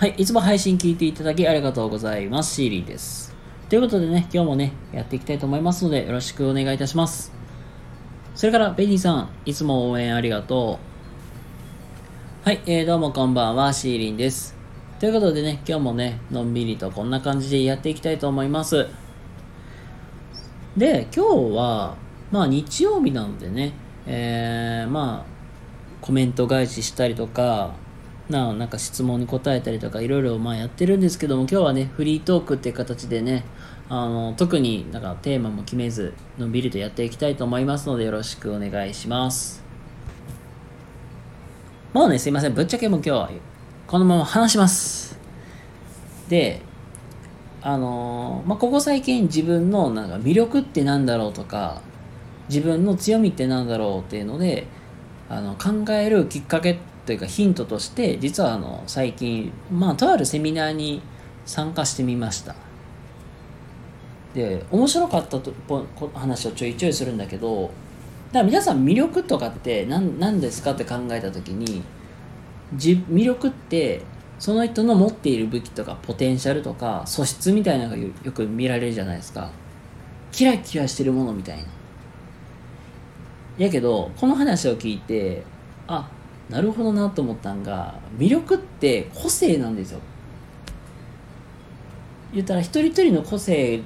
はい、いつも配信聞いていただきありがとうございます。シーリーです。ということでね、今日もね、やっていきたいと思いますので、よろしくお願いいたします。それから、ベニーさん、いつも応援ありがとう。はい、えー、どうもこんばんは、シーリンです。ということでね、今日もね、のんびりとこんな感じでやっていきたいと思います。で、今日は、まあ日曜日なのでね、えー、まあ、コメント返ししたりとか、ななんか質問に答えたりとかいろいろまあやってるんですけども今日はねフリートークっていう形でねあの特になんかテーマも決めずのんびりとやっていきたいと思いますのでよろしくお願いします。もうねすいません。ぶっちゃけもう今日はこのまま話します。であのまあここ最近自分のなんか魅力ってなんだろうとか自分の強みってなんだろうっていうのであの考えるきっかけっというかヒントとして実はあの最近まあとあるセミナーに参加してみました。で面白かったとぽ話をちょいちょいするんだけどだから皆さん魅力とかって何何ですかって考えた時に魅力ってその人の持っている武器とかポテンシャルとか素質みたいなのがよく見られるじゃないですか。キラキラしてるものみたいな。やけどこの話を聞いてあなるほどなと思ったんが魅力って個性なんですよ。言ったら一人一人の個性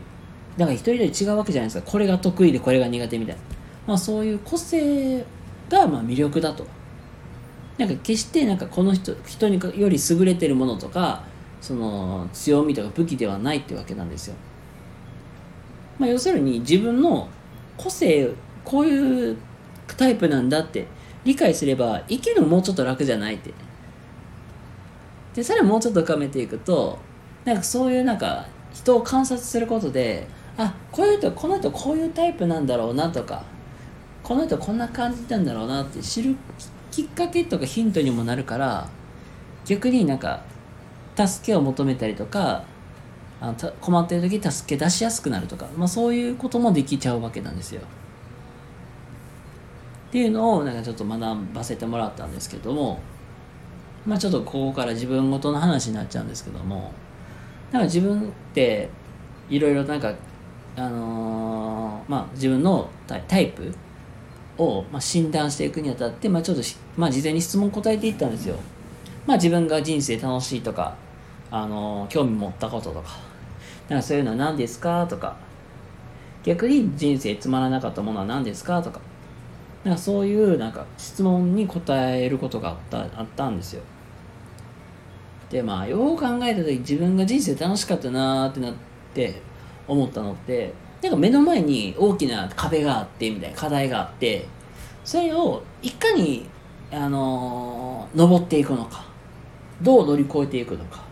だから一人一人違うわけじゃないですか。これが得意でこれが苦手みたいな、まあ、そういう個性がまあ魅力だと。なんか決してなんかこの人人により優れてるものとかその強みとか武器ではないってわけなんですよ、まあ、要するに自分の個性こういうタイプなんだって理解すれば生きるのもうちょっと楽じゃないってでそれをもうちょっと深めていくとなんかそういうなんか人を観察することであこういう人この人こういうタイプなんだろうなとかこの人こんな感じなんだろうなって知るきっかけとかヒントにもなるから逆になんか助けを求めたりとかあの困ってる時助け出しやすくなるとか、まあ、そういうこともできちゃうわけなんですよ。っていうのをなんかちょっと学ばせてもらったんですけどもまあちょっとここから自分ごとの話になっちゃうんですけどもなんか自分っていろいろなんかあのー、まあ自分のタイプをまあ診断していくにあたってまあちょっとまあ事前に質問答えていったんですよ。まあ自分が人生楽しいとかあのー、興味持ったこととかなんかそういうのは何ですかとか逆に人生つまらなかったものは何ですかとかなんかそういうなんか質問に答えることがあったあったんですよ。でまあよう考えた時自分が人生楽しかったなーってなって思ったのってなんか目の前に大きな壁があってみたいな課題があってそれをいかにあのー、登っていくのかどう乗り越えていくのか。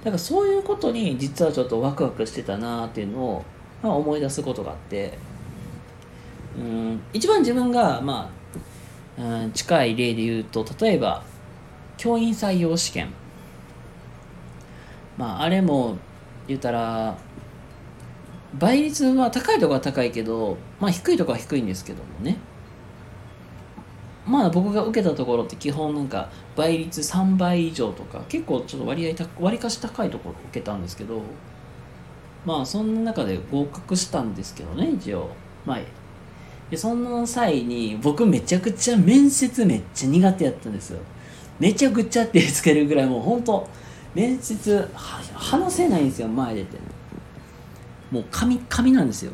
だからそういうことに実はちょっとワクワクしてたなーっていうのを、まあ、思い出すことがあって。うん一番自分が、まあ、うん近い例で言うと例えば教員採用試験。まああれも言ったら倍率は高いところは高いけど、まあ、低いところは低いんですけどもね。まあ僕が受けたところって基本なんか倍率3倍以上とか結構ちょっと割合割かし高いところ受けたんですけどまあそんな中で合格したんですけどね一応。まあでその際に僕めちゃくちゃ面接めっちゃ苦手やったんですよ。めちゃくちゃってつけるぐらいもう本当面接話せないんですよ前出て。もう紙紙なんですよ。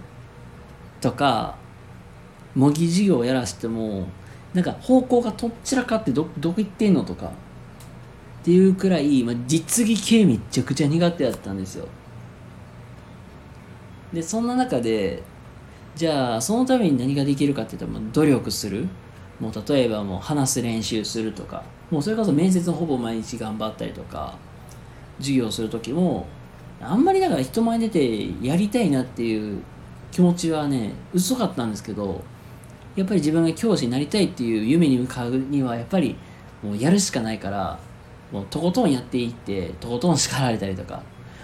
とか模擬授業をやらしてもなんか方向がとっちらかってどどこ行ってんのとかっていうくらい、まあ、実技系めちゃくちゃ苦手だったんですよ。でそんな中でじゃあそのために何ができるかって言ったら努力する。もう例えばもう話す練習するとか。もうそれこそ面接ほぼ毎日頑張ったりとか。授業する時もあんまりだから人前に出てやりたいなっていう気持ちはね嘘かったんですけどやっぱり自分が教師になりたいっていう夢に向かうにはやっぱりもうやるしかないからもうとことんやっていってとことん叱られたりとか。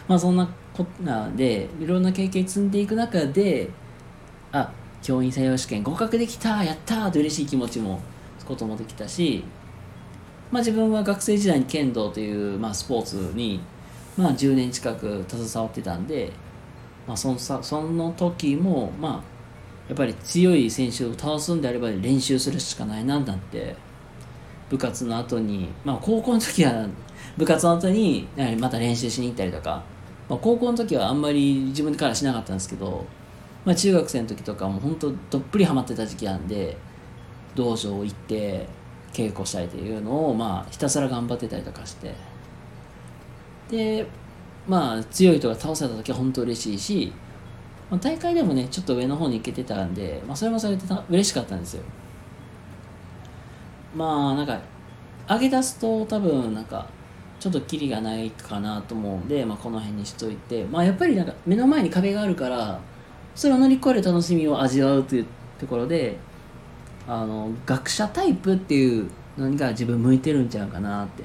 まあそんなこなでいろんな経験積んでいく中であ教員採用試験合格できたやったーと嬉しい気持ちもつこともできたしまあ、自分は学生時代に剣道という、まあ、スポーツに、まあ、10年近く携わってたんで、まあ、そのさその時も、まあ、やっぱり強い選手を倒すんであれば練習するしかないななんて部活の後に、まあ、高校の時は部活の後にまた練習しに行ったりとか、まあ、高校の時はあんまり自分からしなかったんですけど、まあ、中学生の時とかも本当どっぷりハマってた時期なんで道場行って稽古したいというのを、まあ、ひたすら頑張ってたりとかして。でまあ強い人が倒せた時は本当嬉しいし、まあ、大会でもねちょっと上の方に行けてたんで、まあ、それもそれで嬉しかったんですよ。まあなんか上げ出すと多分なんかちょっとキリがないかなと思うんで、まあ、この辺にしといて。まあやっぱりなんか目の前に壁があるからそれを乗り越える楽しみを味わうというところであの学者タイプっていうのが自分向いてるんちゃうかなって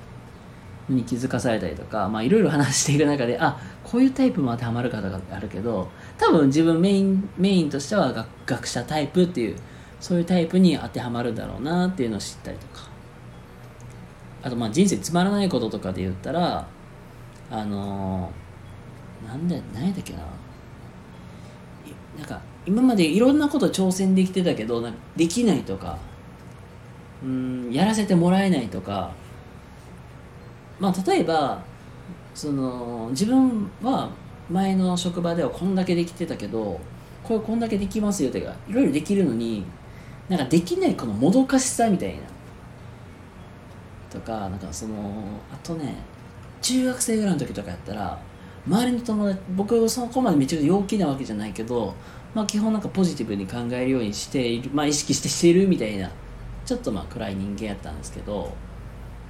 に気づかされたりとかまあいろいろ話していく中であこういうタイプも当てはまる方があるけど多分自分メインメインとしては学学者タイプっていうそういうタイプに当てはまるだろうなっていうのを知ったりとか。あとまあ人生つまらないこととかで言ったらあの、なんで何やったっけな。なんか今までいろんなこと挑戦できてたけどできないとかうんやらせてもらえないとかまあ例えばその自分は前の職場ではこんだけできてたけどこれこんだけできますよってかいろいろできるのになんかできないこのもどかしさみたいな。とかなんかそのあとね中学生ぐらいの時とかやったら周りの友達僕そこまでめちゃくちゃ陽気なわけじゃないけどまあ、基本なんかポジティブに考えるようにしている、まあ、意識してしているみたいなちょっとまあ暗い人間やったんですけど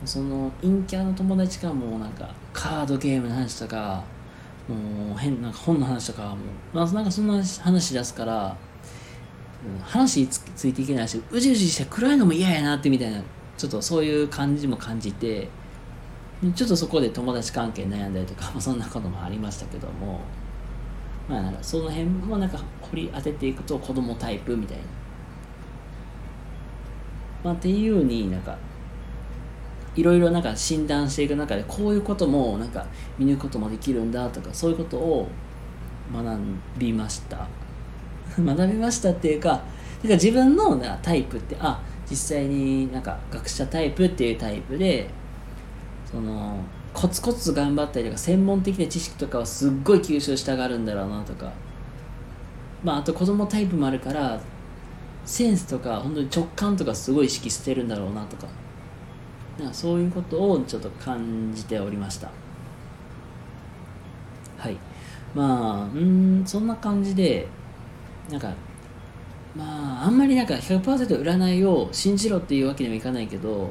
その陰キャの友達がもうなんかカードゲームの話とかもう変なんか本の話とかもう、まあ、なんかそんな話し出すから話つついていけないしうじうじして暗いのも嫌やなってみたいなちょっとそういう感じも感じてちょっとそこで友達関係悩んだりとか、まあ、そんなこともありましたけどもまあなんかその辺もなんか掘り当てていくと子供タイプみたいな。まあ、っていうようになんかいろいろなんか診断していく中でこういうこともなんか見抜くこともできるんだとかそういうことを学びました 学びましたっていうかてか自分のなタイプってあ実際になんか学者タイプっていうタイプでそのコツコツ頑張ったりとか専門的な知識とかはすっごい吸収したがるんだろうなとか。まああと子供タイプもあるからセンスとか本当に直感とかすごい意識してるんだろうなとか。なんかそういうことをちょっと感じておりました。はい。まあうんそんな感じでなんかまああんまりなんか100%占いを信じろっていうわけにはいかないけどあの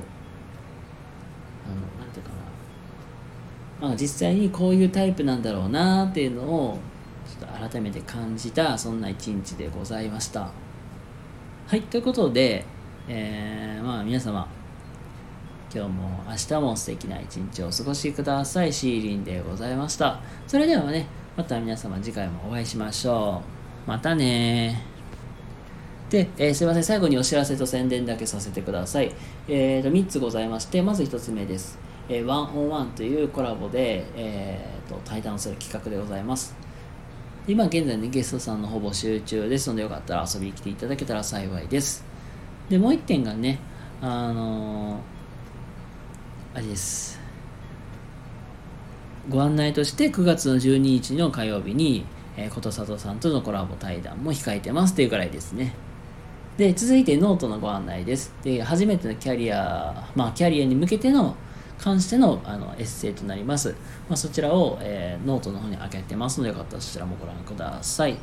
まあ、実際にこういうタイプなんだろうなっていうのをちょっと改めて感じたそんな一日でございました。はいということで、えー、まあ皆様今日も明日も素敵な一日をお過ごしください。シーリンでございました。それではねまた皆様次回もお会いしましょう。またね。で、えー、すいません。最後にお知らせと宣伝だけさせてください。えーと3つございましてまず1つ目です。えー、ワンオンワンというコラボで、えーと、対談する企画でございます。今現在ね、ゲストさんの募集中ですので、よかったら遊びに来ていただけたら幸いです。で、もう一点がね、あのー、あれです。ご案内として9月の12日の火曜日に、えー、ことさとさんとのコラボ対談も控えてますというくらいですね。で、続いてノートのご案内です。で、初めてのキャリア、まあ、キャリアに向けての関してのあのエッセイとなります。まあ、そちらを、えー、ノートの方に開けてますので、よかったらそちらもご覧ください。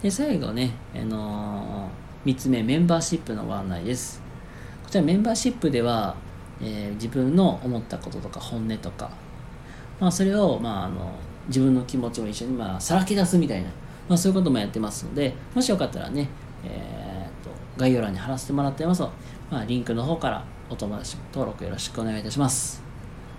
で、最後ね、あのー、3つ目、メンバーシップのご案内です。こちらメンバーシップでは、えー、自分の思ったこととか本音とか、まあ、それを、まあ、あの自分の気持ちを一緒に、まあ、さらけ出すみたいな、まあ、そういうこともやってますので、もしよかったらね、えー、概要欄に貼らせてもらっていますので、まあ、リンクの方からお友達登録よろしくお願いいたします。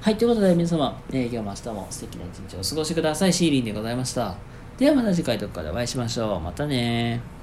はい、ということで皆様、えー、今日も明日も素敵な一日をお過ごしください。シーリンでございました。ではまた次回どこかでお会いしましょう。またね